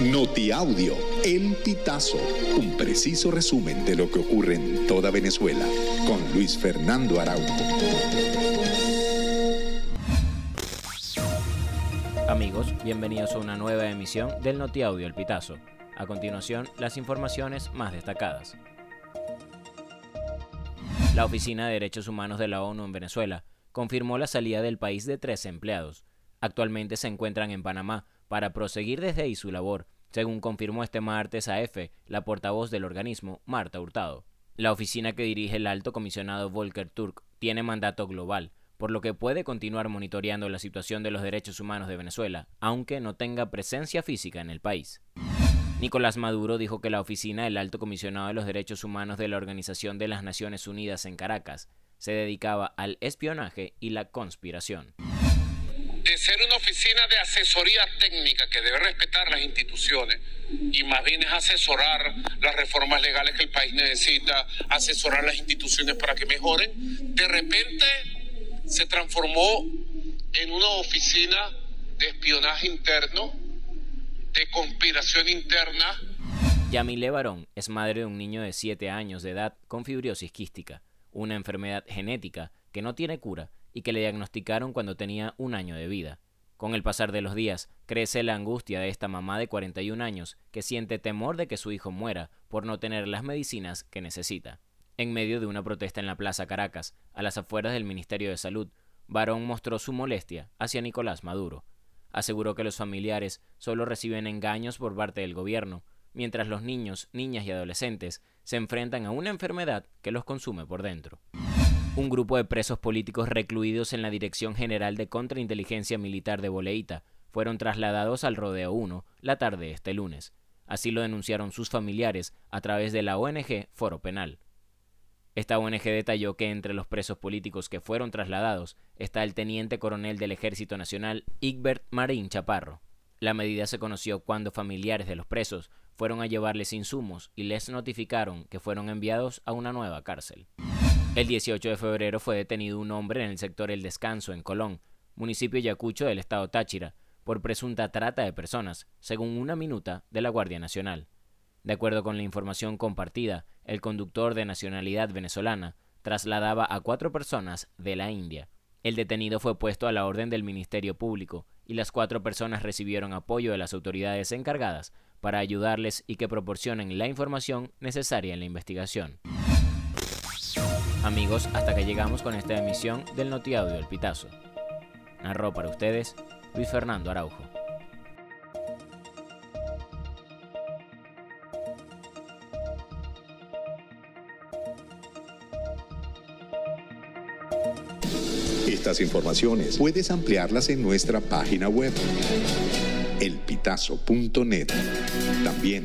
Notiaudio, El Pitazo, un preciso resumen de lo que ocurre en toda Venezuela, con Luis Fernando Araújo. Amigos, bienvenidos a una nueva emisión del Notiaudio El Pitazo. A continuación, las informaciones más destacadas. La Oficina de Derechos Humanos de la ONU en Venezuela confirmó la salida del país de tres empleados. Actualmente se encuentran en Panamá para proseguir desde ahí su labor, según confirmó este martes a EFE la portavoz del organismo, Marta Hurtado. La oficina que dirige el alto comisionado Volker Turk tiene mandato global, por lo que puede continuar monitoreando la situación de los derechos humanos de Venezuela, aunque no tenga presencia física en el país. Nicolás Maduro dijo que la oficina del Alto Comisionado de los Derechos Humanos de la Organización de las Naciones Unidas en Caracas se dedicaba al espionaje y la conspiración. De ser una oficina de asesoría técnica que debe respetar las instituciones y más bien es asesorar las reformas legales que el país necesita, asesorar las instituciones para que mejoren, de repente se transformó en una oficina de espionaje interno de conspiración interna. Yamile Barón es madre de un niño de 7 años de edad con fibrosis quística, una enfermedad genética que no tiene cura y que le diagnosticaron cuando tenía un año de vida. Con el pasar de los días, crece la angustia de esta mamá de 41 años que siente temor de que su hijo muera por no tener las medicinas que necesita. En medio de una protesta en la Plaza Caracas, a las afueras del Ministerio de Salud, Barón mostró su molestia hacia Nicolás Maduro, aseguró que los familiares solo reciben engaños por parte del gobierno, mientras los niños, niñas y adolescentes se enfrentan a una enfermedad que los consume por dentro. Un grupo de presos políticos recluidos en la Dirección General de Contrainteligencia Militar de Boleita fueron trasladados al Rodeo 1 la tarde de este lunes. Así lo denunciaron sus familiares a través de la ONG Foro Penal. Esta ONG detalló que entre los presos políticos que fueron trasladados está el teniente coronel del Ejército Nacional Igbert Marín Chaparro. La medida se conoció cuando familiares de los presos fueron a llevarles insumos y les notificaron que fueron enviados a una nueva cárcel. El 18 de febrero fue detenido un hombre en el sector El Descanso, en Colón, municipio Yacucho del estado Táchira, por presunta trata de personas, según una minuta de la Guardia Nacional. De acuerdo con la información compartida, el conductor de nacionalidad venezolana trasladaba a cuatro personas de la India. El detenido fue puesto a la orden del Ministerio Público y las cuatro personas recibieron apoyo de las autoridades encargadas para ayudarles y que proporcionen la información necesaria en la investigación. Amigos, hasta que llegamos con esta emisión del Notiaudio El Pitazo. Narró para ustedes Luis Fernando Araujo. Estas informaciones puedes ampliarlas en nuestra página web elpitazo.net. También